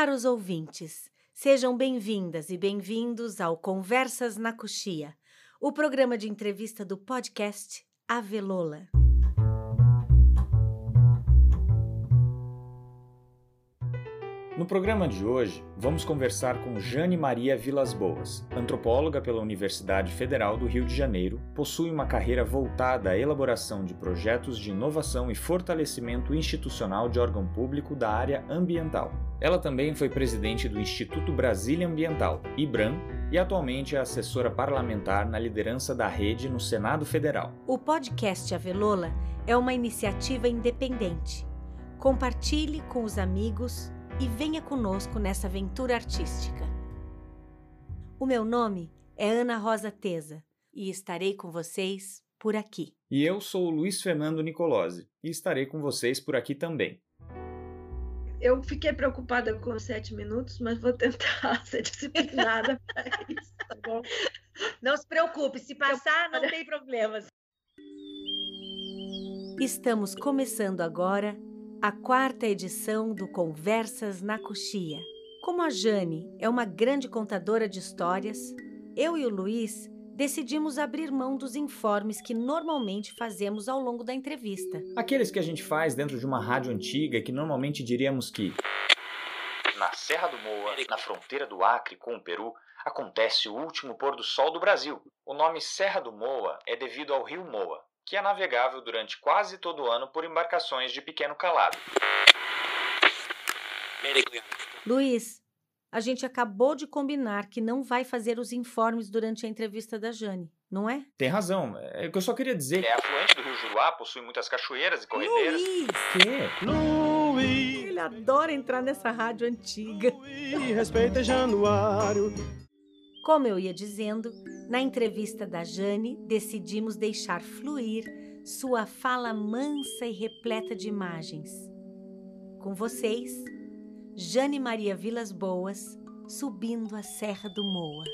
Caros ouvintes, sejam bem-vindas e bem-vindos ao Conversas na Coxia, o programa de entrevista do podcast Avelola. No programa de hoje, vamos conversar com Jane Maria Vilas Boas. Antropóloga pela Universidade Federal do Rio de Janeiro, possui uma carreira voltada à elaboração de projetos de inovação e fortalecimento institucional de órgão público da área ambiental. Ela também foi presidente do Instituto Brasília Ambiental, IBRAM, e atualmente é assessora parlamentar na liderança da rede no Senado Federal. O podcast Avelola é uma iniciativa independente. Compartilhe com os amigos e venha conosco nessa aventura artística. O meu nome é Ana Rosa Teza e estarei com vocês por aqui. E eu sou o Luiz Fernando Nicolosi e estarei com vocês por aqui também. Eu fiquei preocupada com os sete minutos, mas vou tentar ser disciplinada para isso, tá bom? Não se preocupe, se passar, não tem problemas. Estamos começando agora a quarta edição do Conversas na Coxia. Como a Jane é uma grande contadora de histórias, eu e o Luiz decidimos abrir mão dos informes que normalmente fazemos ao longo da entrevista. Aqueles que a gente faz dentro de uma rádio antiga que normalmente diríamos que. Na Serra do Moa, na fronteira do Acre com o Peru, acontece o último pôr do sol do Brasil. O nome Serra do Moa é devido ao rio Moa, que é navegável durante quase todo o ano por embarcações de pequeno calado. Luiz, a gente acabou de combinar que não vai fazer os informes durante a entrevista da Jane, não é? Tem razão. É que eu só queria dizer. É afluente do Rio Juruá, possui muitas cachoeiras e corredeiras. Luiz! Quê? Luiz! Ele adora entrar nessa rádio antiga. Luiz, respeita Januário. Como eu ia dizendo, na entrevista da Jane, decidimos deixar fluir sua fala mansa e repleta de imagens. Com vocês, Jane Maria Vilas Boas, subindo a Serra do Moa.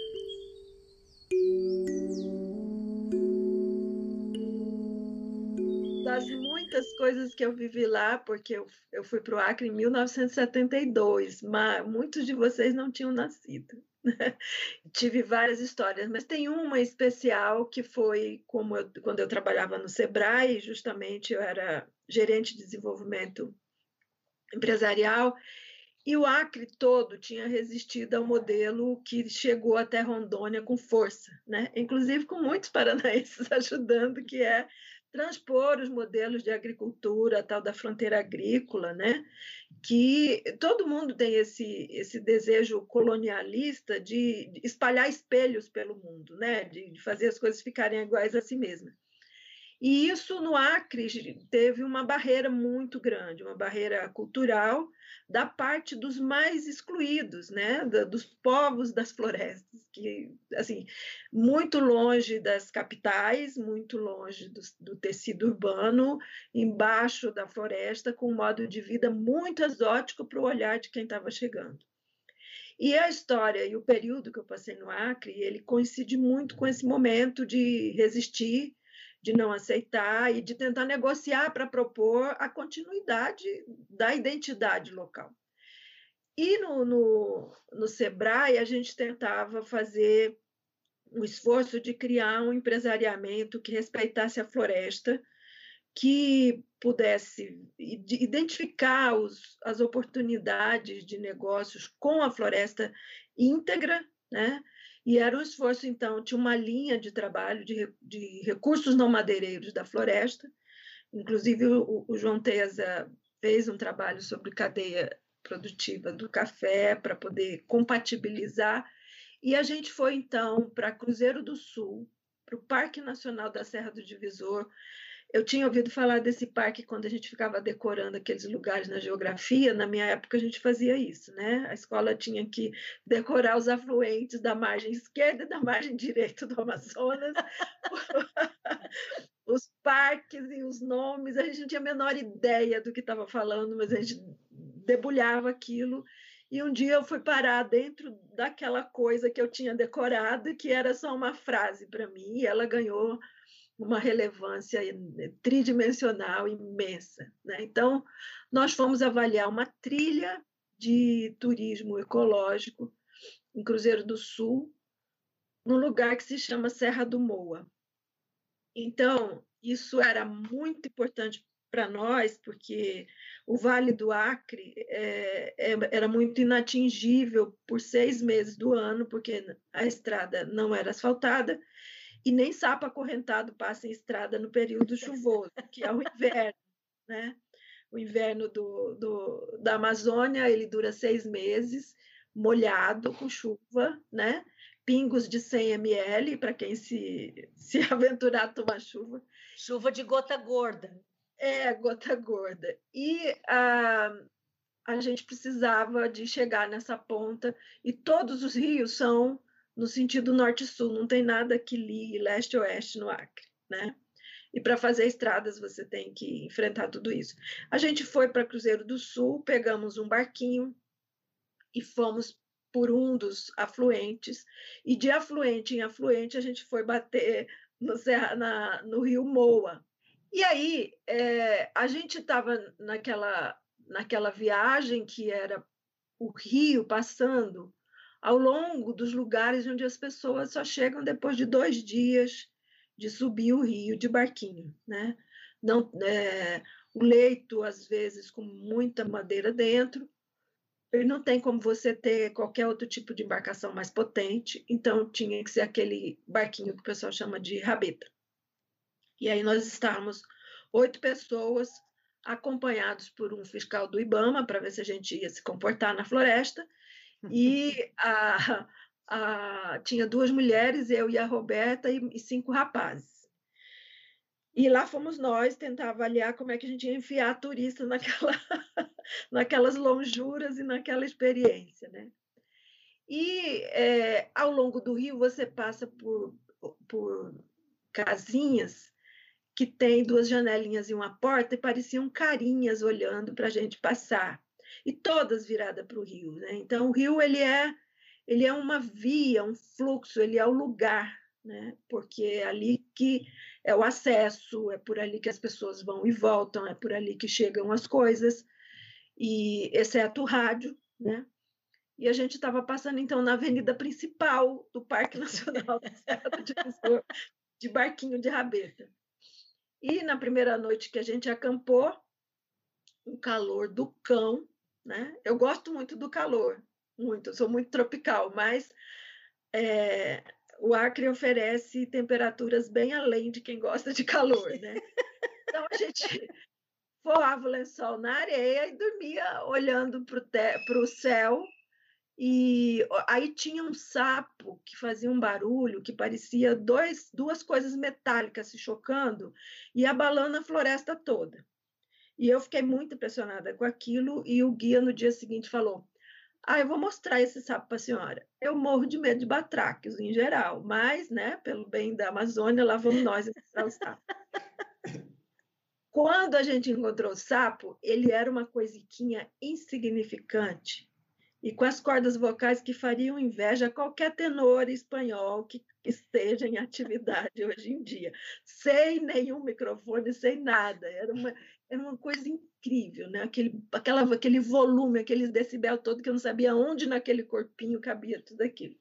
Das muitas coisas que eu vivi lá, porque eu, eu fui para o Acre em 1972, mas muitos de vocês não tinham nascido. Tive várias histórias, mas tem uma especial que foi como eu, quando eu trabalhava no Sebrae, justamente eu era gerente de desenvolvimento empresarial, e o Acre todo tinha resistido ao modelo que chegou até Rondônia com força, né? inclusive com muitos paranaenses ajudando, que é transpor os modelos de agricultura, tal da fronteira agrícola, né? que todo mundo tem esse, esse desejo colonialista de espalhar espelhos pelo mundo, né? de, de fazer as coisas ficarem iguais a si mesmas. E isso no Acre teve uma barreira muito grande, uma barreira cultural da parte dos mais excluídos, né, dos povos das florestas, que assim muito longe das capitais, muito longe do, do tecido urbano, embaixo da floresta, com um modo de vida muito exótico para o olhar de quem estava chegando. E a história e o período que eu passei no Acre, ele coincide muito com esse momento de resistir de não aceitar e de tentar negociar para propor a continuidade da identidade local. E no, no, no Sebrae, a gente tentava fazer um esforço de criar um empresariamento que respeitasse a floresta, que pudesse identificar os, as oportunidades de negócios com a floresta íntegra, né? E era um esforço, então, tinha uma linha de trabalho de, de recursos não madeireiros da floresta. Inclusive, o, o João Teza fez um trabalho sobre cadeia produtiva do café para poder compatibilizar. E a gente foi, então, para Cruzeiro do Sul, para o Parque Nacional da Serra do Divisor, eu tinha ouvido falar desse parque quando a gente ficava decorando aqueles lugares na geografia. Na minha época, a gente fazia isso, né? A escola tinha que decorar os afluentes da margem esquerda e da margem direita do Amazonas, os parques e os nomes. A gente não tinha a menor ideia do que estava falando, mas a gente debulhava aquilo. E um dia eu fui parar dentro daquela coisa que eu tinha decorado, que era só uma frase para mim, e ela ganhou uma relevância tridimensional imensa. Né? Então, nós fomos avaliar uma trilha de turismo ecológico em Cruzeiro do Sul, num lugar que se chama Serra do Moa. Então, isso era muito importante para nós, porque o Vale do Acre é, é, era muito inatingível por seis meses do ano, porque a estrada não era asfaltada, e nem sapo acorrentado passa em estrada no período chuvoso, que é o inverno, né? O inverno do, do, da Amazônia, ele dura seis meses, molhado, com chuva, né? Pingos de 100 ml, para quem se, se aventurar a tomar chuva. Chuva de gota gorda. É, gota gorda. E a, a gente precisava de chegar nessa ponta, e todos os rios são no sentido norte-sul, não tem nada que ligue leste-oeste no Acre, né? E para fazer estradas você tem que enfrentar tudo isso. A gente foi para Cruzeiro do Sul, pegamos um barquinho e fomos por um dos afluentes, e de afluente em afluente a gente foi bater no, Serra, na, no rio Moa. E aí é, a gente estava naquela, naquela viagem que era o rio passando ao longo dos lugares onde as pessoas só chegam depois de dois dias de subir o rio de barquinho, né? Não, é, o leito às vezes com muita madeira dentro, ele não tem como você ter qualquer outro tipo de embarcação mais potente, então tinha que ser aquele barquinho que o pessoal chama de rabeta. E aí nós estávamos oito pessoas acompanhados por um fiscal do IBAMA para ver se a gente ia se comportar na floresta e a, a, tinha duas mulheres, eu e a Roberta, e, e cinco rapazes. E lá fomos nós tentar avaliar como é que a gente ia enfiar turistas naquela, naquelas lonjuras e naquela experiência, né? E é, ao longo do rio você passa por, por casinhas que tem duas janelinhas e uma porta e pareciam carinhas olhando para a gente passar e todas viradas para o rio. Né? Então, o rio ele é, ele é uma via, um fluxo, ele é o lugar, né? porque é ali que é o acesso, é por ali que as pessoas vão e voltam, é por ali que chegam as coisas, e exceto o rádio, né? E a gente estava passando, então, na avenida principal do Parque Nacional do Divisor, de barquinho de rabeta. E na primeira noite que a gente acampou, um calor do cão, né? Eu gosto muito do calor, muito, sou muito tropical, mas é, o Acre oferece temperaturas bem além de quem gosta de calor, né? Então a gente voava o lençol na areia e dormia olhando para o céu. E aí tinha um sapo que fazia um barulho que parecia dois, duas coisas metálicas se chocando e abalando a floresta toda. E eu fiquei muito impressionada com aquilo, e o guia no dia seguinte falou: Ah, eu vou mostrar esse sapo para a senhora. Eu morro de medo de batráquios em geral, mas, né, pelo bem da Amazônia, lá vamos nós mostrar o sapo. Quando a gente encontrou o sapo, ele era uma coisiquinha insignificante e com as cordas vocais que fariam inveja a qualquer tenor espanhol que esteja em atividade hoje em dia, sem nenhum microfone, sem nada. Era uma, era uma coisa incrível, né? Aquele, aquela, aquele volume, aquele decibel todo que eu não sabia onde naquele corpinho cabia tudo aquilo.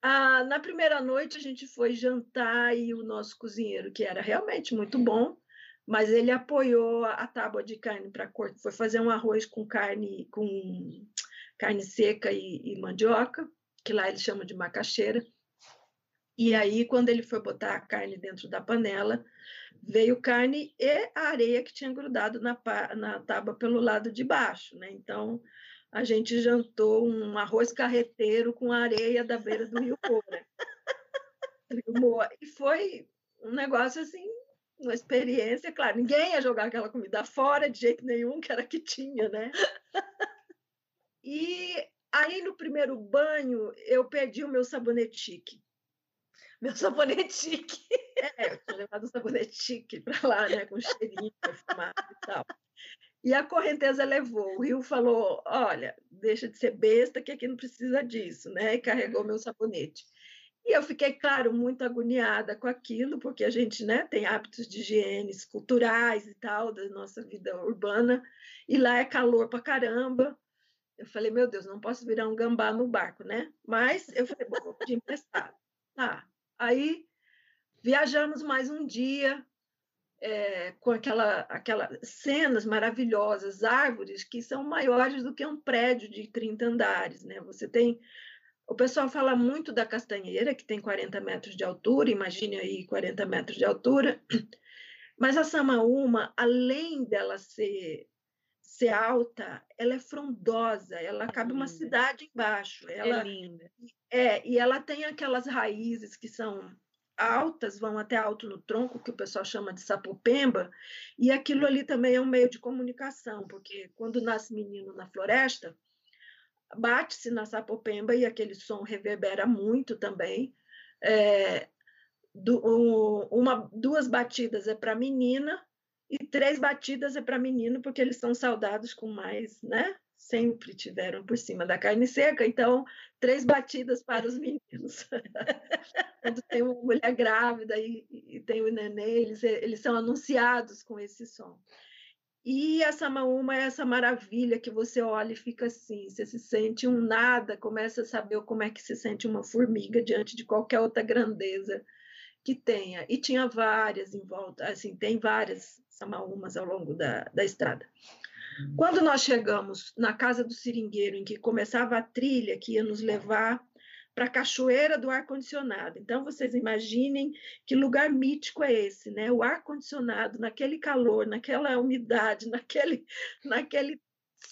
Ah, na primeira noite a gente foi jantar e o nosso cozinheiro, que era realmente muito bom, mas ele apoiou a tábua de carne para corte, foi fazer um arroz com carne com carne seca e, e mandioca, que lá eles chamam de macaxeira. E aí, quando ele foi botar a carne dentro da panela, veio carne e a areia que tinha grudado na, na tábua pelo lado de baixo, né? Então, a gente jantou um arroz carreteiro com areia da beira do Rio Moura. E foi um negócio assim, uma experiência, claro, ninguém ia jogar aquela comida fora de jeito nenhum, que era que tinha, né? E aí no primeiro banho eu perdi o meu sabonetique meu sabonetique. É, eu tinha levado o sabonetique para lá, né, com cheirinho perfumado e tal. E a correnteza levou. O Rio falou: olha, deixa de ser besta, que aqui não precisa disso, né? E carregou meu sabonete. E eu fiquei, claro, muito agoniada com aquilo, porque a gente né, tem hábitos de higiene culturais e tal, da nossa vida urbana, e lá é calor para caramba. Eu falei, meu Deus, não posso virar um gambá no barco, né? Mas eu falei, bom, vou pedir emprestado. Tá. Aí viajamos mais um dia é, com aquela, aquela cenas maravilhosas, árvores que são maiores do que um prédio de 30 andares, né? Você tem o pessoal fala muito da castanheira, que tem 40 metros de altura, imagine aí 40 metros de altura. Mas a samaúma, além dela ser, ser alta, ela é frondosa, ela é cabe uma cidade embaixo. Ela, é linda. É, e ela tem aquelas raízes que são altas, vão até alto no tronco, que o pessoal chama de sapopemba, e aquilo ali também é um meio de comunicação, porque quando nasce menino na floresta, bate-se na sapopemba e aquele som reverbera muito também. É, do, uma, duas batidas é para menina e três batidas é para menino, porque eles são saudados com mais, né? Sempre tiveram por cima da carne seca, então três batidas para os meninos. Quando tem uma mulher grávida e, e tem o nenê, eles, eles são anunciados com esse som. E a Samaúma é essa maravilha que você olha e fica assim, você se sente um nada, começa a saber como é que se sente uma formiga diante de qualquer outra grandeza que tenha. E tinha várias em volta, assim, tem várias Samaúmas ao longo da, da estrada. Quando nós chegamos na casa do seringueiro, em que começava a trilha que ia nos levar para a cachoeira do ar-condicionado. Então, vocês imaginem que lugar mítico é esse, né? O ar-condicionado, naquele calor, naquela umidade, naquele, naquele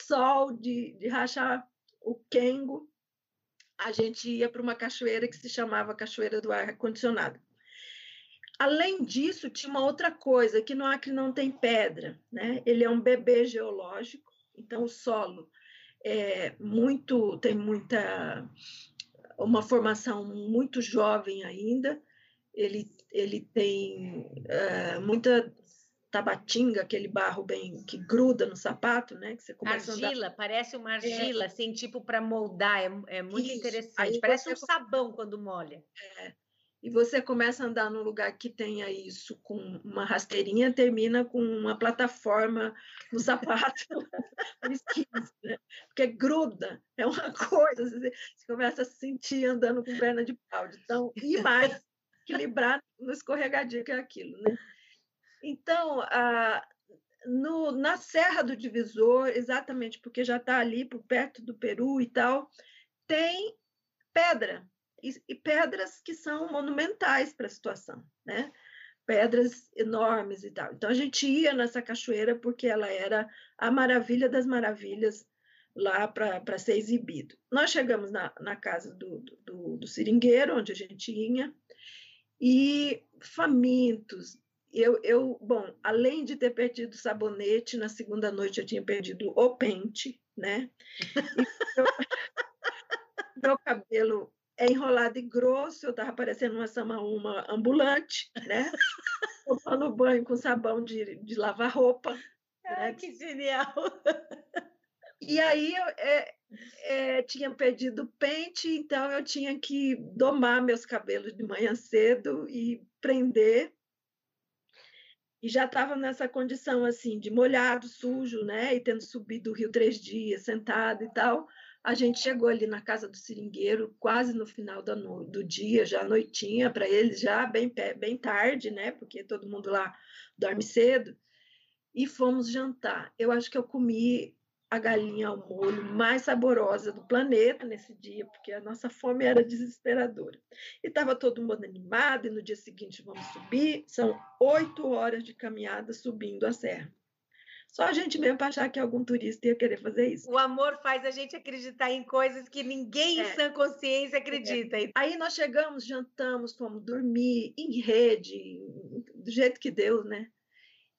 sol de, de rachar o quengo, a gente ia para uma cachoeira que se chamava Cachoeira do Ar-Condicionado. Além disso, tinha uma outra coisa, que no Acre não tem pedra, né? Ele é um bebê geológico, então o solo é muito, tem muita uma formação muito jovem ainda, ele, ele tem é, muita tabatinga, aquele barro bem que gruda no sapato, né? Que você começa argila, parece uma é. argila, é. assim, tipo para moldar, é, é muito Isso. interessante. parece um sabão quando molha. É e você começa a andar num lugar que tenha isso, com uma rasteirinha, termina com uma plataforma no sapato, né? porque gruda, é uma coisa, você, começa a se sentir andando com perna de pau, então, e mais, equilibrar no escorregadio que é aquilo, né? Então, a, no, na Serra do Divisor, exatamente porque já está ali por perto do Peru e tal, tem pedra, e, e pedras que são monumentais para a situação, né? Pedras enormes e tal. Então a gente ia nessa cachoeira porque ela era a maravilha das maravilhas lá para ser exibido. Nós chegamos na, na casa do, do, do seringueiro, onde a gente ia, e famintos, eu, eu, bom, além de ter perdido sabonete, na segunda noite eu tinha perdido o pente, né? meu cabelo é enrolado e grosso, eu estava parecendo uma samaúma ambulante, né? Tomando banho com sabão de, de lavar roupa. Ai, né? que genial! E aí eu é, é, tinha perdido pente, então eu tinha que domar meus cabelos de manhã cedo e prender. E já estava nessa condição assim, de molhado, sujo, né? E tendo subido o rio três dias, sentado e tal. A gente chegou ali na casa do seringueiro quase no final do, do dia, já noitinha para eles, já bem, bem tarde, né? Porque todo mundo lá dorme cedo. E fomos jantar. Eu acho que eu comi a galinha ao molho mais saborosa do planeta nesse dia, porque a nossa fome era desesperadora. E estava todo mundo animado, e no dia seguinte vamos subir. São oito horas de caminhada subindo a serra. Só a gente mesmo para achar que algum turista ia querer fazer isso. O amor faz a gente acreditar em coisas que ninguém é. em sã consciência acredita. É. Aí nós chegamos, jantamos, fomos dormir em rede, do jeito que deu, né?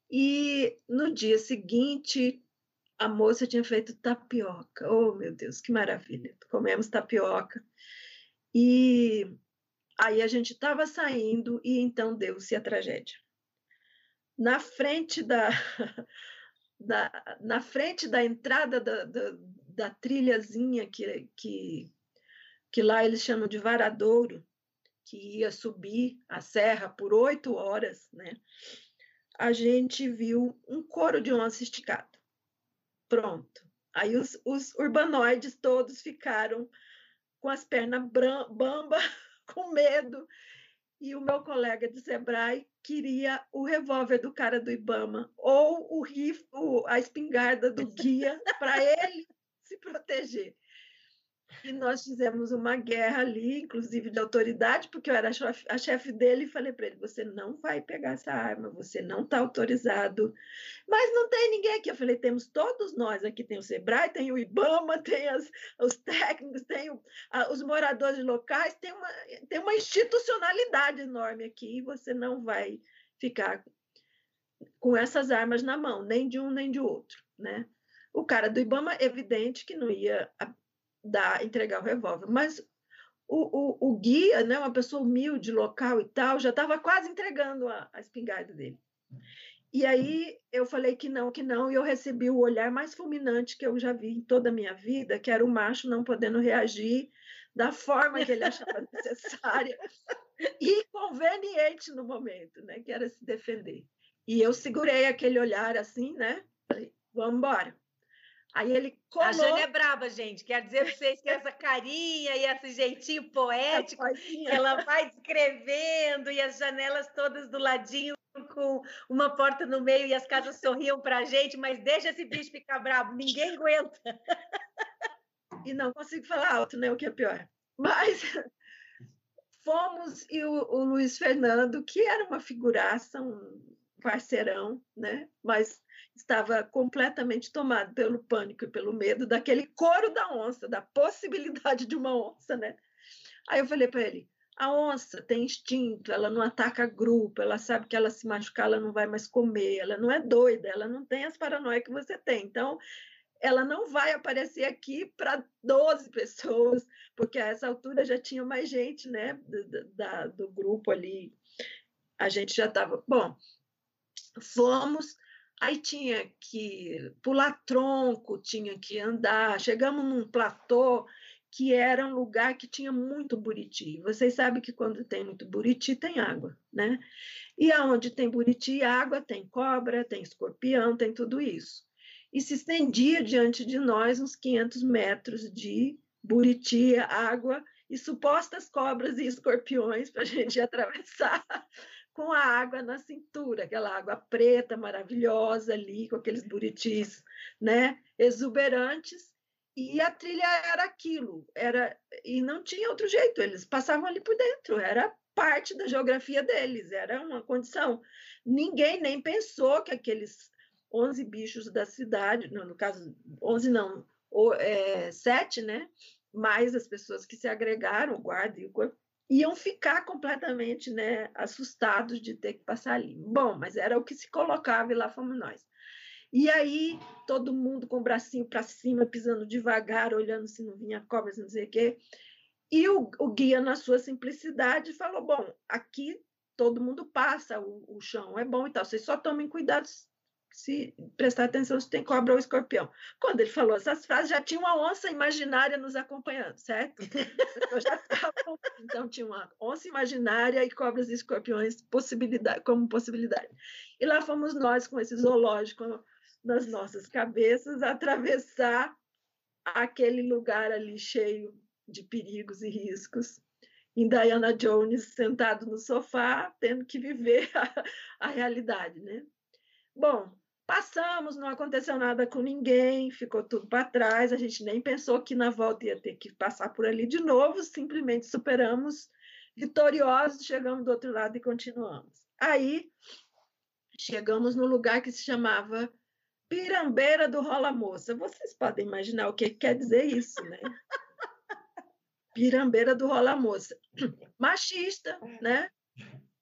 E no dia seguinte, a moça tinha feito tapioca. Oh, meu Deus, que maravilha! Comemos tapioca. E aí a gente estava saindo e então deu-se a tragédia. Na frente da, da, na frente da entrada da, da, da trilhazinha que, que, que lá eles chamam de varadouro, que ia subir a serra por oito horas, né? A gente viu um couro de onça esticado. Pronto. Aí os, os urbanoides todos ficaram com as pernas bamba, com medo. E o meu colega de Sebrae queria o revólver do cara do Ibama ou o rifle, a espingarda do guia para ele se proteger. Nós fizemos uma guerra ali, inclusive de autoridade, porque eu era a chefe dele e falei para ele: você não vai pegar essa arma, você não está autorizado. Mas não tem ninguém aqui. Eu falei: temos todos nós aqui: tem o Sebrae, tem o Ibama, tem as, os técnicos, tem o, a, os moradores locais, tem uma, tem uma institucionalidade enorme aqui e você não vai ficar com essas armas na mão, nem de um nem de outro. Né? O cara do Ibama, evidente que não ia dar, entregar o revólver. Mas o, o, o, guia, né, uma pessoa humilde, local e tal, já estava quase entregando a, a espingarda dele. E aí eu falei que não, que não, e eu recebi o olhar mais fulminante que eu já vi em toda a minha vida, que era o macho não podendo reagir da forma que ele achava necessária e conveniente no momento, né, que era se defender. E eu segurei aquele olhar assim, né? Falei, vamos embora. Aí ele colou... A Jane é braba, gente. Quer dizer para vocês que essa carinha e esse jeitinho poético ela vai descrevendo e as janelas todas do ladinho com uma porta no meio e as casas sorriam para a gente, mas deixa esse bicho ficar bravo, ninguém aguenta. E não consigo falar alto, né? O que é pior. Mas fomos e o, o Luiz Fernando, que era uma figuraça, um parceirão, né? Mas estava completamente tomado pelo pânico e pelo medo daquele coro da onça, da possibilidade de uma onça, né? Aí eu falei para ele: a onça tem instinto, ela não ataca grupo, ela sabe que ela se machucar, ela não vai mais comer, ela não é doida, ela não tem as paranoias que você tem. Então, ela não vai aparecer aqui para 12 pessoas, porque a essa altura já tinha mais gente, né, da, do grupo ali. A gente já estava. Bom, fomos Aí tinha que pular tronco, tinha que andar. Chegamos num platô que era um lugar que tinha muito buriti. Vocês sabem que quando tem muito buriti, tem água, né? E aonde tem buriti e água, tem cobra, tem escorpião, tem tudo isso. E se estendia diante de nós uns 500 metros de buriti, água e supostas cobras e escorpiões para a gente atravessar com a água na cintura, aquela água preta maravilhosa ali, com aqueles buritis, né, exuberantes, e a trilha era aquilo, era e não tinha outro jeito, eles passavam ali por dentro, era parte da geografia deles, era uma condição. Ninguém nem pensou que aqueles 11 bichos da cidade, no, no caso 11 não, ou, é, sete, né, mais as pessoas que se agregaram, o guarda e o corpo, iam ficar completamente né, assustados de ter que passar ali. Bom, mas era o que se colocava e lá fomos nós. E aí, todo mundo com o bracinho para cima, pisando devagar, olhando se não vinha cobra, não sei o quê. E o, o, guia, na sua simplicidade, falou: Bom, aqui todo mundo passa, o, o chão é bom e tal, vocês só tomem cuidado se prestar atenção se tem cobra ou escorpião. Quando ele falou essas frases, já tinha uma onça imaginária nos acompanhando, certo? Eu já estava, então tinha uma onça imaginária e cobras e escorpiões possibilidade, como possibilidade. E lá fomos nós com esse zoológico nas nossas cabeças atravessar aquele lugar ali cheio de perigos e riscos. Em Diana Jones sentado no sofá, tendo que viver a, a realidade, né? Bom, passamos, não aconteceu nada com ninguém, ficou tudo para trás, a gente nem pensou que na volta ia ter que passar por ali de novo, simplesmente superamos, vitoriosos, chegamos do outro lado e continuamos. Aí chegamos no lugar que se chamava Pirambeira do Rola Moça. Vocês podem imaginar o que quer dizer isso, né? Pirambeira do Rola Moça. Machista, né?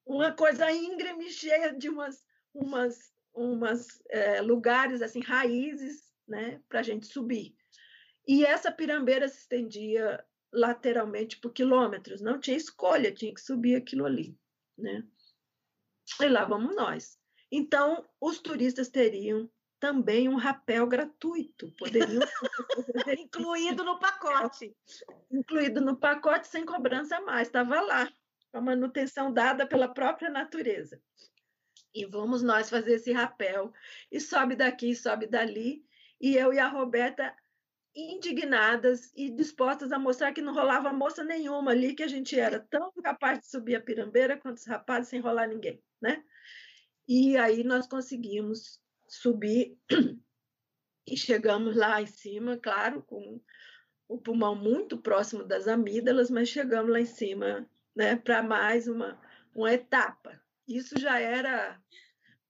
Uma coisa íngreme, cheia de umas, umas umas é, lugares assim raízes né para a gente subir. E essa pirambeira se estendia lateralmente por quilômetros. Não tinha escolha tinha que subir aquilo ali né? E lá vamos nós. Então os turistas teriam também um rapel gratuito. Poderiam incluído no pacote. Incluído no pacote sem cobrança mais. Estava lá a manutenção dada pela própria natureza e vamos nós fazer esse rapel. E sobe daqui, sobe dali. E eu e a Roberta indignadas e dispostas a mostrar que não rolava moça nenhuma ali, que a gente era tão capaz de subir a pirambeira quanto os rapazes sem rolar ninguém, né? E aí nós conseguimos subir e chegamos lá em cima, claro, com o pulmão muito próximo das amígdalas, mas chegamos lá em cima, né, para mais uma, uma etapa. Isso já era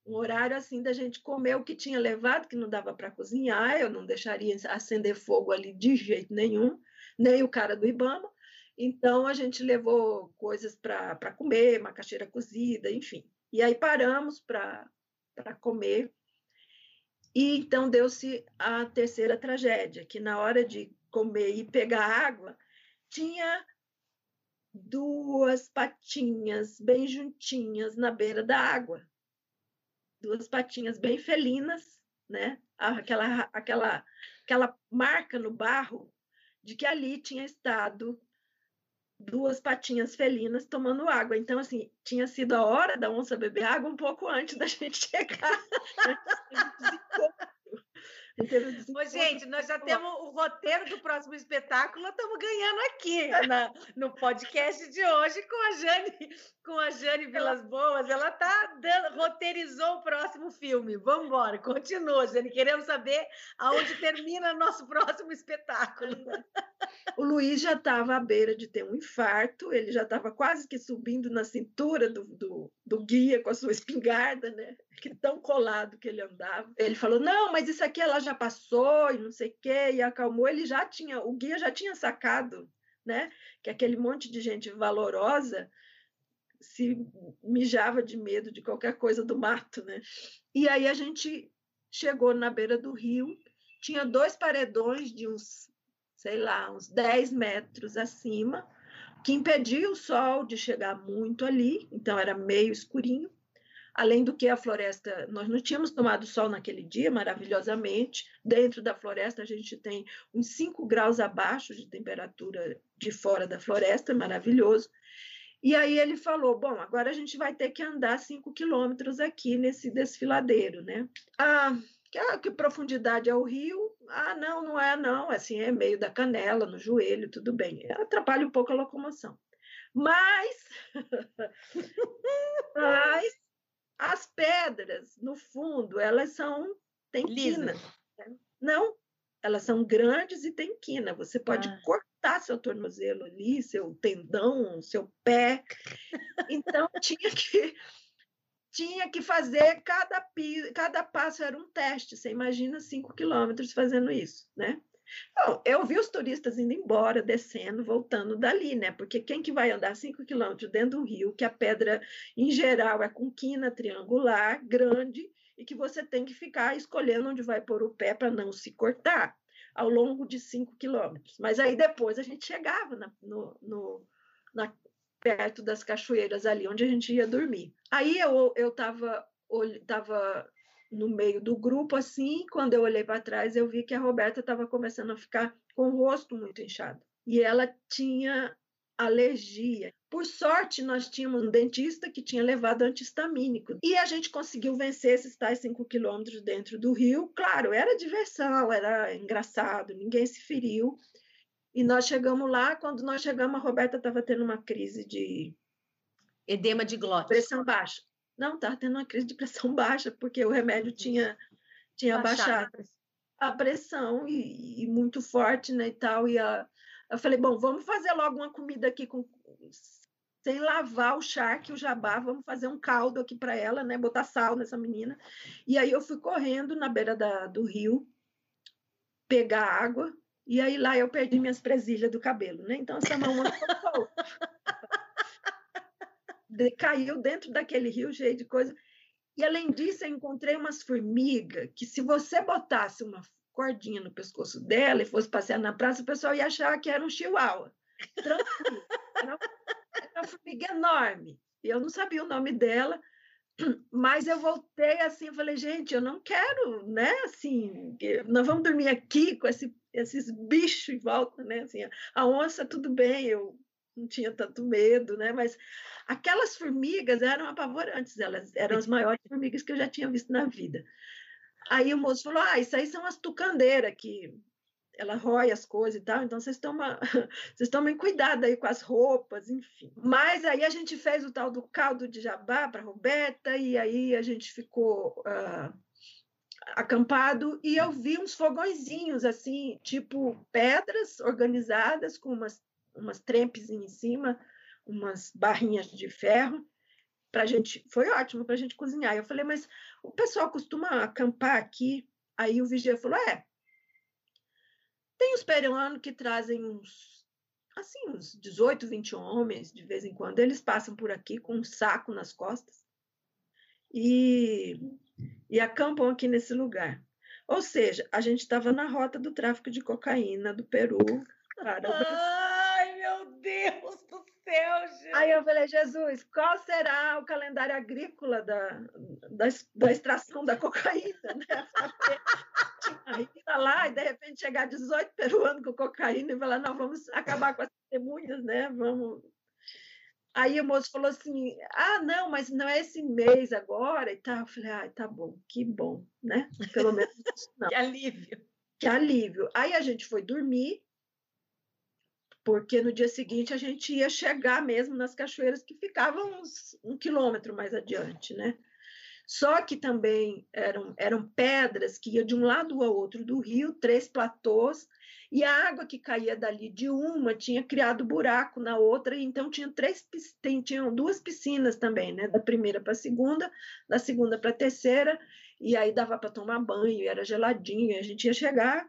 um horário assim da gente comer o que tinha levado, que não dava para cozinhar, eu não deixaria acender fogo ali de jeito nenhum, nem o cara do Ibama. Então a gente levou coisas para comer, macaxeira cozida, enfim. E aí paramos para comer. E então deu-se a terceira tragédia, que na hora de comer e pegar água, tinha duas patinhas bem juntinhas na beira da água. Duas patinhas bem felinas, né? Aquela, aquela, aquela marca no barro de que ali tinha estado duas patinhas felinas tomando água. Então, assim, tinha sido a hora da onça beber água um pouco antes da gente chegar. Ô, gente, nós já temos o roteiro do próximo espetáculo, estamos ganhando aqui na, no podcast de hoje com a Jane, com a Jane Vilas Boas. Ela tá dando, roteirizou o próximo filme. Vamos embora, continua, Jane. Queremos saber aonde termina nosso próximo espetáculo. O Luiz já estava à beira de ter um infarto, ele já estava quase que subindo na cintura do, do, do guia com a sua espingarda, né? Que tão colado que ele andava. Ele falou: Não, mas isso aqui ela já passou e não sei o quê, e acalmou. Ele já tinha, o guia já tinha sacado, né? Que aquele monte de gente valorosa se mijava de medo de qualquer coisa do mato, né? E aí a gente chegou na beira do rio, tinha dois paredões de uns, sei lá, uns 10 metros acima, que impedia o sol de chegar muito ali, então era meio escurinho. Além do que a floresta, nós não tínhamos tomado sol naquele dia, maravilhosamente. Dentro da floresta, a gente tem uns 5 graus abaixo de temperatura de fora da floresta, maravilhoso. E aí ele falou: Bom, agora a gente vai ter que andar 5 quilômetros aqui nesse desfiladeiro, né? Ah, que, ah, que profundidade é o rio? Ah, não, não é, não. Assim, é meio da canela, no joelho, tudo bem. Atrapalha um pouco a locomoção. Mas, mas as pedras, no fundo, elas são. tem quina. Né? Não, elas são grandes e têm quina. Você pode ah. cortar seu tornozelo ali, seu tendão, seu pé. Então, tinha que tinha que fazer cada, cada passo era um teste. Você imagina cinco quilômetros fazendo isso, né? Bom, eu vi os turistas indo embora, descendo, voltando dali, né? Porque quem que vai andar 5 quilômetros dentro do rio, que a pedra, em geral, é com quina triangular, grande, e que você tem que ficar escolhendo onde vai pôr o pé para não se cortar ao longo de 5 quilômetros. Mas aí depois a gente chegava na, no, no, na, perto das cachoeiras ali, onde a gente ia dormir. Aí eu estava eu tava no meio do grupo, assim, quando eu olhei para trás, eu vi que a Roberta estava começando a ficar com o rosto muito inchado. E ela tinha alergia. Por sorte, nós tínhamos um dentista que tinha levado antihistamínico. E a gente conseguiu vencer esses tais 5 quilômetros dentro do rio. Claro, era diversão, era engraçado, ninguém se feriu. E nós chegamos lá, quando nós chegamos, a Roberta estava tendo uma crise de... Edema de glote. Pressão baixa. Não, estava tendo uma crise de pressão baixa, porque o remédio tinha, tinha baixado a pressão e, e, muito forte, né, e tal. E a, eu falei, bom, vamos fazer logo uma comida aqui com sem lavar o charque, o jabá, vamos fazer um caldo aqui para ela, né, botar sal nessa menina. E aí eu fui correndo na beira da, do rio pegar água, e aí lá eu perdi minhas presilhas do cabelo, né? Então essa mão de, caiu dentro daquele rio cheio de coisa. E além disso, eu encontrei umas formigas que, se você botasse uma cordinha no pescoço dela e fosse passear na praça, o pessoal ia achar que era um chihuahua. Tranquilo. Era uma, era uma formiga enorme. E eu não sabia o nome dela, mas eu voltei assim, falei, gente, eu não quero, né? Assim, nós vamos dormir aqui com esse, esses bichos em volta, né? Assim, a onça, tudo bem, eu não tinha tanto medo, né? Mas aquelas formigas eram apavorantes, elas eram as maiores formigas que eu já tinha visto na vida. Aí o moço falou: Ah, isso aí são as tucandeiras que ela rói as coisas e tal, então vocês tomam, vocês tomem cuidado aí com as roupas, enfim. Mas aí a gente fez o tal do caldo de jabá para Roberta, e aí a gente ficou uh, acampado, e eu vi uns fogõezinhos, assim, tipo pedras organizadas, com umas, umas trempes em cima, umas barrinhas de ferro, para gente, foi ótimo para a gente cozinhar. Eu falei, mas o pessoal costuma acampar aqui? Aí o vigia falou, é, tem os peruanos que trazem uns, assim, uns 18, 20 homens, de vez em quando, eles passam por aqui com um saco nas costas e, e acampam aqui nesse lugar. Ou seja, a gente estava na rota do tráfico de cocaína do Peru para o Brasil. Deus do céu, gente! Aí eu falei, Jesus, qual será o calendário agrícola da, da, da extração da cocaína? Né? Aí tá lá e de repente chegar 18 peruanos com cocaína e falar, não, vamos acabar com as testemunhas, né? Vamos. Aí o moço falou assim: ah, não, mas não é esse mês agora e tal. Eu falei, ah, tá bom, que bom, né? Pelo menos não. que alívio. Que alívio. Aí a gente foi dormir, porque no dia seguinte a gente ia chegar mesmo nas cachoeiras que ficavam uns, um quilômetro mais adiante, né? Só que também eram, eram pedras que iam de um lado ao outro do rio, três platôs, e a água que caía dali de uma tinha criado buraco na outra, então tinha três, tem, tinham duas piscinas também, né? Da primeira para a segunda, da segunda para a terceira, e aí dava para tomar banho, era geladinho, a gente ia chegar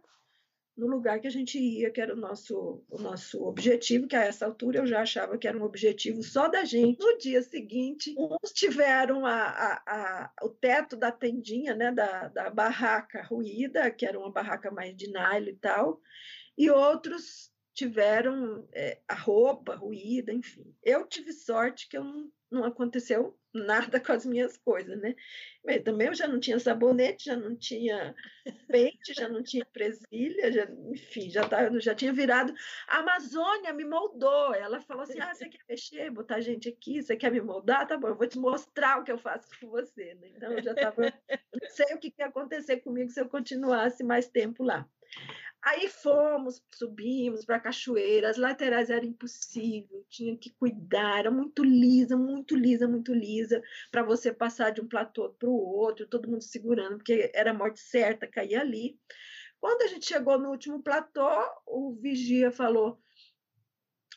no lugar que a gente ia, que era o nosso, o nosso objetivo, que a essa altura eu já achava que era um objetivo só da gente. No dia seguinte, uns tiveram a, a, a, o teto da tendinha, né, da, da barraca ruída, que era uma barraca mais de nylon e tal, e outros tiveram é, a roupa ruída, enfim. Eu tive sorte que eu não, não aconteceu nada com as minhas coisas, né? Mas também eu já não tinha sabonete, já não tinha pente, já não tinha presilha, já, enfim, já, tá, já tinha virado. A Amazônia me moldou. Ela falou assim: ah, você quer mexer, botar gente aqui, você quer me moldar? Tá bom, eu vou te mostrar o que eu faço com você. Né? Então eu já estava. Não sei o que ia acontecer comigo se eu continuasse mais tempo lá. Aí fomos, subimos para a cachoeira, as laterais eram impossível, tinha que cuidar, era muito lisa, muito lisa, muito lisa, para você passar de um platô para o outro, todo mundo segurando, porque era morte certa cair ali. Quando a gente chegou no último platô, o vigia falou,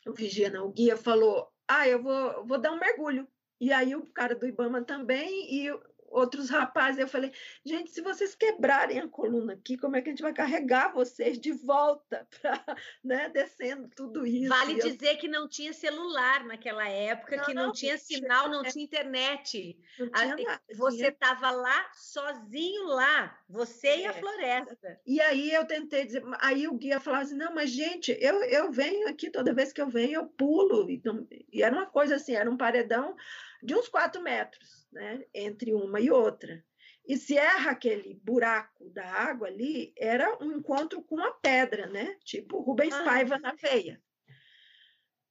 o vigia não, o guia falou, ah, eu vou, vou dar um mergulho. E aí o cara do Ibama também, e outros rapazes. Eu falei, gente, se vocês quebrarem a coluna aqui, como é que a gente vai carregar vocês de volta para, né, descendo tudo isso? Vale dizer que não tinha celular naquela época, não, que não, não tinha sinal, não tinha internet. Não tinha nada, você estava lá sozinho lá, você é. e a é. floresta. E aí eu tentei dizer, aí o guia falava assim, não, mas gente, eu, eu venho aqui toda vez que eu venho, eu pulo. Então, e era uma coisa assim, era um paredão de uns quatro metros né, entre uma e outra. E se erra aquele buraco da água ali, era um encontro com uma pedra, né? Tipo Rubens ah. Paiva na veia.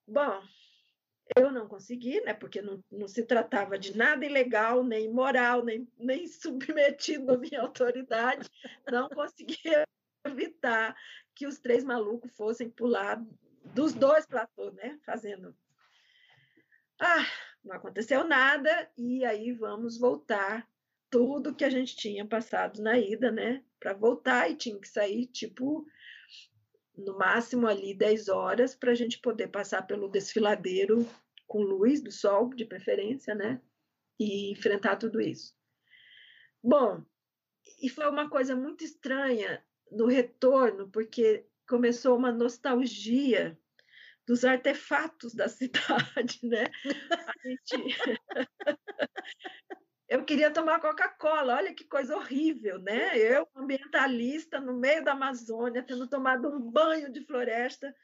Bom, eu não consegui, né? Porque não, não se tratava de nada ilegal, nem imoral, nem, nem submetido à minha autoridade. Não consegui evitar que os três malucos fossem pular dos dois platôs, né? Fazendo. Ah, não aconteceu nada, e aí vamos voltar tudo que a gente tinha passado na ida, né? Para voltar e tinha que sair, tipo, no máximo ali 10 horas para a gente poder passar pelo desfiladeiro com luz do sol, de preferência, né? E enfrentar tudo isso. Bom, e foi uma coisa muito estranha no retorno, porque começou uma nostalgia dos artefatos da cidade, né? A gente... Eu queria tomar Coca-Cola, olha que coisa horrível, né? Eu, ambientalista, no meio da Amazônia, tendo tomado um banho de floresta,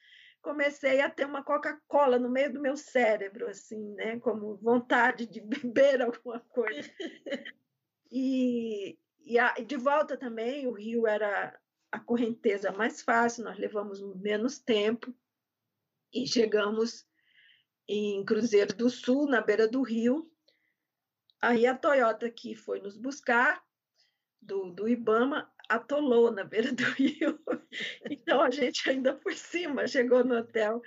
comecei a ter uma Coca-Cola no meio do meu cérebro, assim, né? Como vontade de beber alguma coisa. E, e a, de volta também, o rio era a correnteza mais fácil, nós levamos menos tempo e chegamos em Cruzeiro do Sul, na beira do rio. Aí a Toyota que foi nos buscar, do, do Ibama, atolou na beira do rio. Então a gente ainda por cima chegou no hotel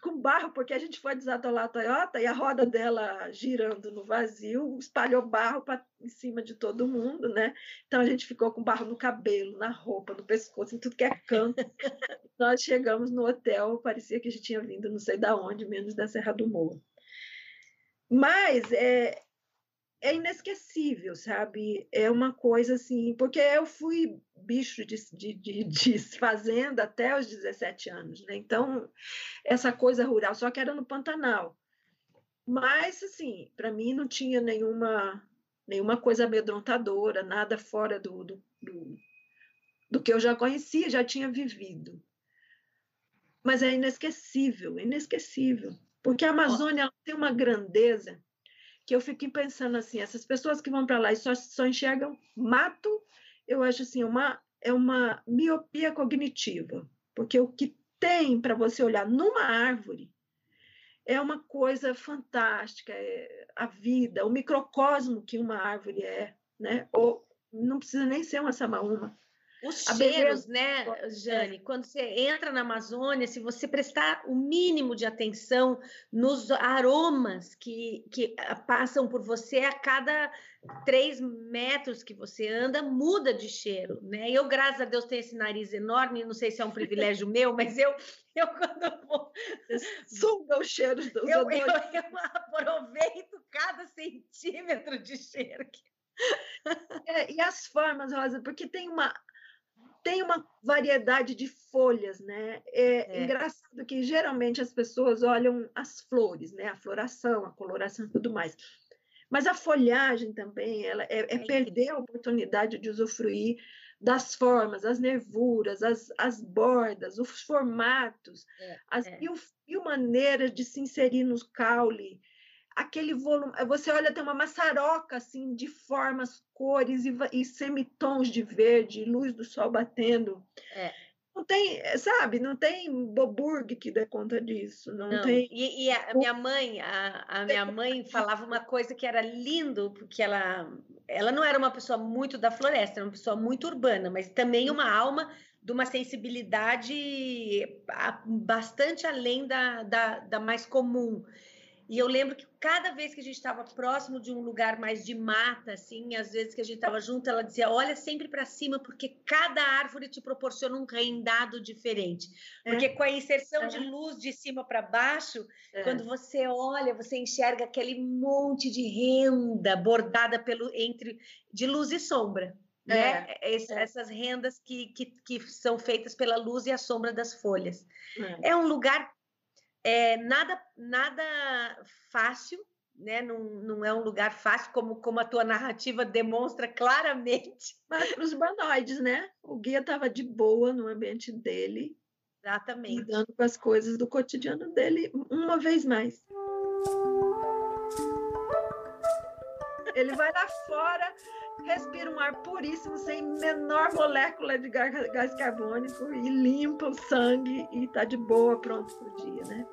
com barro, porque a gente foi desatolar a Toyota e a roda dela girando no vazio espalhou barro pra, em cima de todo mundo, né? Então a gente ficou com barro no cabelo, na roupa, no pescoço, em tudo que é canto. Nós chegamos no hotel, parecia que a gente tinha vindo não sei da onde, menos da Serra do Morro. Mas é, é inesquecível, sabe? É uma coisa assim, porque eu fui bicho de, de, de, de, fazenda até os 17 anos, né? Então, essa coisa rural, só que era no Pantanal. Mas, assim, para mim não tinha nenhuma, nenhuma coisa amedrontadora, nada fora do, do, do, do que eu já conhecia, já tinha vivido. Mas é inesquecível, inesquecível. Porque a Amazônia tem uma grandeza que eu fiquei pensando assim, essas pessoas que vão para lá e só, só enxergam mato, eu acho assim, uma, é uma miopia cognitiva, porque o que tem para você olhar numa árvore é uma coisa fantástica, é a vida, o microcosmo que uma árvore é, né? Ou não precisa nem ser uma samaúma, os a cheiros, né, é. Jane? Quando você entra na Amazônia, se você prestar o mínimo de atenção nos aromas que, que ah, passam por você a cada três metros que você anda, muda de cheiro, né? Eu, graças a Deus, tenho esse nariz enorme, não sei se é um privilégio meu, mas eu, eu quando vou... Suga os cheiros dos eu, eu, eu aproveito cada centímetro de cheiro. É, e as formas, Rosa, porque tem uma tem uma variedade de folhas, né? É, é, engraçado que geralmente as pessoas olham as flores, né? A floração, a coloração e tudo mais. Mas a folhagem também, ela é, é, é perder a oportunidade de usufruir das formas, as nervuras, as, as bordas, os formatos, é, as é. mil, mil maneiras de se inserir no caule, aquele volume. Você olha, tem uma maçaroca assim de formas, cores e, e semitons de verde, luz do sol batendo. É. Não tem, sabe, não tem Boburg que dê conta disso. Não, não. tem. E, e, a minha mãe, a, a minha mãe falava uma coisa que era lindo, porque ela, ela não era uma pessoa muito da floresta, era uma pessoa muito urbana, mas também uma alma de uma sensibilidade bastante além da, da, da mais comum. E eu lembro que cada vez que a gente estava próximo de um lugar mais de mata, assim, às vezes que a gente estava junto, ela dizia: olha sempre para cima, porque cada árvore te proporciona um rendado diferente. É. Porque com a inserção é. de luz de cima para baixo, é. quando você olha, você enxerga aquele monte de renda bordada pelo entre de luz e sombra. Né? É, é. Essas rendas que, que, que, são feitas pela luz e a sombra das folhas. É, é um lugar é, nada, nada fácil, né? Não, não é um lugar fácil, como, como a tua narrativa demonstra claramente. Mas para os banoides, né? O guia estava de boa no ambiente dele. Exatamente. Lidando com as coisas do cotidiano dele, uma vez mais. Ele vai lá fora, respira um ar puríssimo, sem menor molécula de gás carbônico, e limpa o sangue e está de boa, pronto para o dia, né?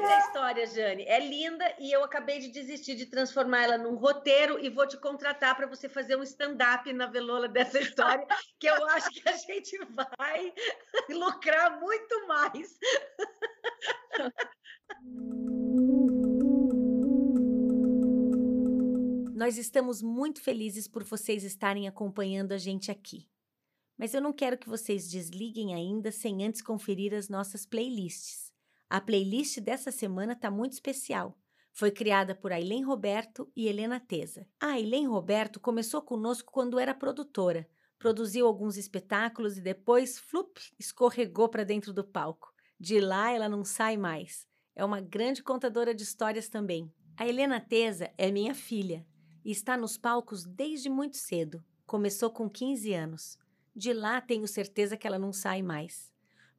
Linda história, Jane. É linda e eu acabei de desistir de transformar ela num roteiro e vou te contratar para você fazer um stand-up na velola dessa história, que eu acho que a gente vai lucrar muito mais. Nós estamos muito felizes por vocês estarem acompanhando a gente aqui. Mas eu não quero que vocês desliguem ainda sem antes conferir as nossas playlists. A playlist dessa semana está muito especial. Foi criada por Aileen Roberto e Helena Teza. A Aileen Roberto começou conosco quando era produtora, produziu alguns espetáculos e depois, flup, escorregou para dentro do palco. De lá ela não sai mais. É uma grande contadora de histórias também. A Helena Teza é minha filha e está nos palcos desde muito cedo. Começou com 15 anos. De lá tenho certeza que ela não sai mais.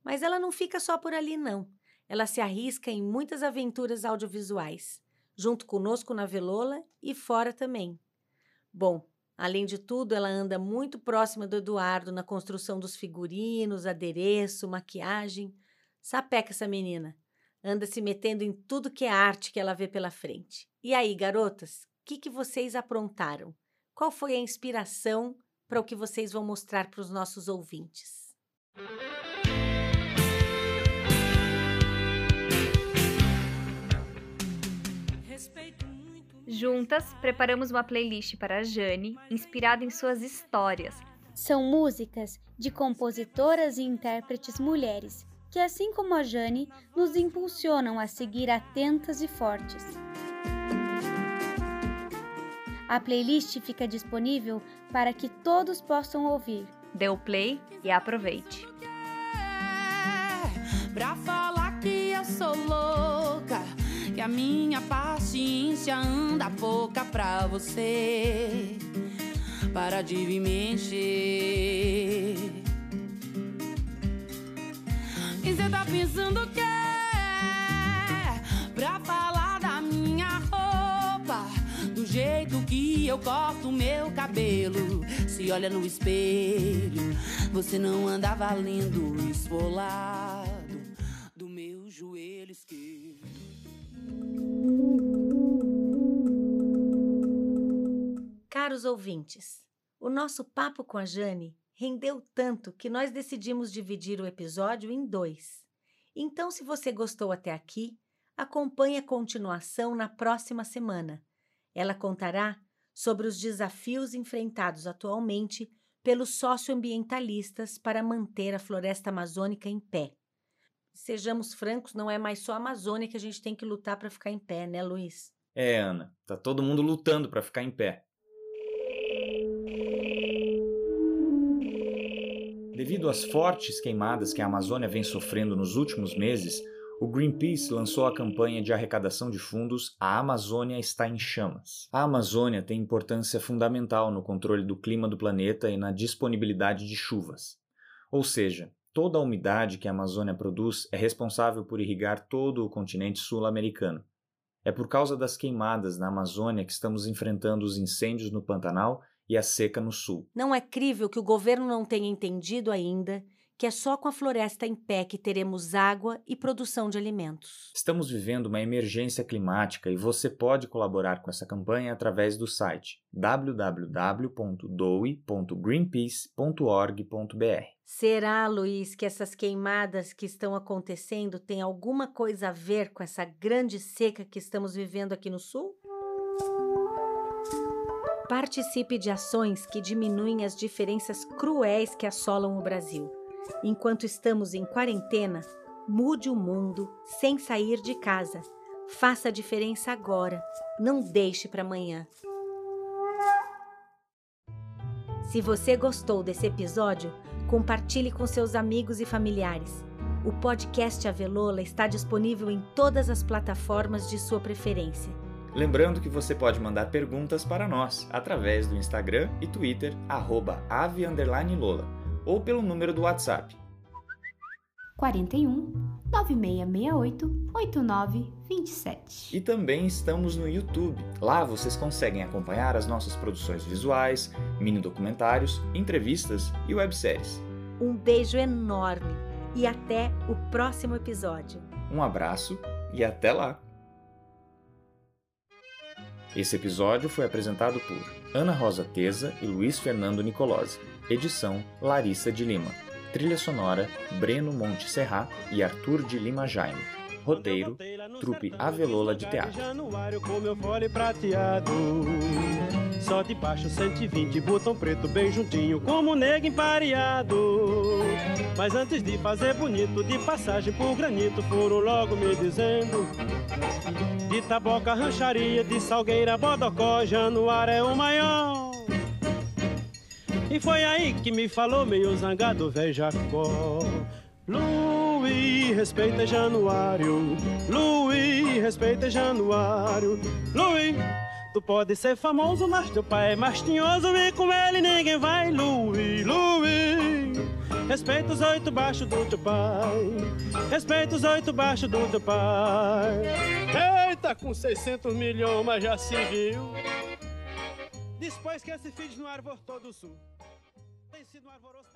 Mas ela não fica só por ali, não. Ela se arrisca em muitas aventuras audiovisuais, junto conosco na Velola e fora também. Bom, além de tudo, ela anda muito próxima do Eduardo na construção dos figurinos, adereço, maquiagem. Sapeca essa menina. Anda se metendo em tudo que é arte que ela vê pela frente. E aí, garotas, que, que vocês aprontaram? Qual foi a inspiração para o que vocês vão mostrar para os nossos ouvintes? Juntas, preparamos uma playlist para a Jane, inspirada em suas histórias. São músicas de compositoras e intérpretes mulheres, que, assim como a Jane, nos impulsionam a seguir atentas e fortes. A playlist fica disponível para que todos possam ouvir. Dê o play e aproveite. Pra falar que eu sou louca, que a minha paciência anda pouca pra você. Para de me mexer. E cê tá pensando que eu corto meu cabelo. Se olha no espelho, você não anda valendo esfolado do meu joelho esquerdo. Caros ouvintes, o nosso papo com a Jane rendeu tanto que nós decidimos dividir o episódio em dois. Então, se você gostou até aqui, acompanhe a continuação na próxima semana. Ela contará sobre os desafios enfrentados atualmente pelos socioambientalistas para manter a floresta amazônica em pé. Sejamos francos, não é mais só a Amazônia que a gente tem que lutar para ficar em pé, né, Luiz? É, Ana, tá todo mundo lutando para ficar em pé. Devido às fortes queimadas que a Amazônia vem sofrendo nos últimos meses, o Greenpeace lançou a campanha de arrecadação de fundos A Amazônia está em chamas. A Amazônia tem importância fundamental no controle do clima do planeta e na disponibilidade de chuvas. Ou seja, toda a umidade que a Amazônia produz é responsável por irrigar todo o continente sul-americano. É por causa das queimadas na Amazônia que estamos enfrentando os incêndios no Pantanal e a seca no sul. Não é crível que o governo não tenha entendido ainda que é só com a floresta em pé que teremos água e produção de alimentos. Estamos vivendo uma emergência climática e você pode colaborar com essa campanha através do site www.doe.greenpeace.org.br. Será, Luiz, que essas queimadas que estão acontecendo têm alguma coisa a ver com essa grande seca que estamos vivendo aqui no sul? Participe de ações que diminuem as diferenças cruéis que assolam o Brasil. Enquanto estamos em quarentena, mude o mundo sem sair de casa. Faça a diferença agora, não deixe para amanhã. Se você gostou desse episódio, compartilhe com seus amigos e familiares. O podcast Avelola está disponível em todas as plataformas de sua preferência. Lembrando que você pode mandar perguntas para nós através do Instagram e Twitter, @ave_lola, ou pelo número do WhatsApp 41 9668 8927. E também estamos no YouTube. Lá vocês conseguem acompanhar as nossas produções visuais, mini documentários, entrevistas e webséries. Um beijo enorme e até o próximo episódio. Um abraço e até lá! Esse episódio foi apresentado por Ana Rosa Teza e Luiz Fernando Nicolosi. Edição Larissa de Lima. Trilha sonora Breno Monte Serra e Arthur de Lima Jaime. Roteiro Trupe Avelola de Teatro. Januário com meu fole prateado. Só de baixo 120, botão preto bem juntinho, como nego empareado. Mas antes de fazer bonito, de passagem por granito, foram logo me dizendo. De taboca, rancharia, de salgueira, bodocó, Januário é o maior. E foi aí que me falou meio zangado, velho Jacó. Luiz, respeita Januário. Luiz, respeita Januário. Luiz, tu pode ser famoso, mas teu pai é mais tinhoso e com ele ninguém vai. Luiz, Luiz, respeita os oito baixos do teu pai. Respeita os oito baixos do teu pai. Eita, com 600 milhões, mas já se viu. Depois que esse filho no arvor todo sul. Sido um alvoroço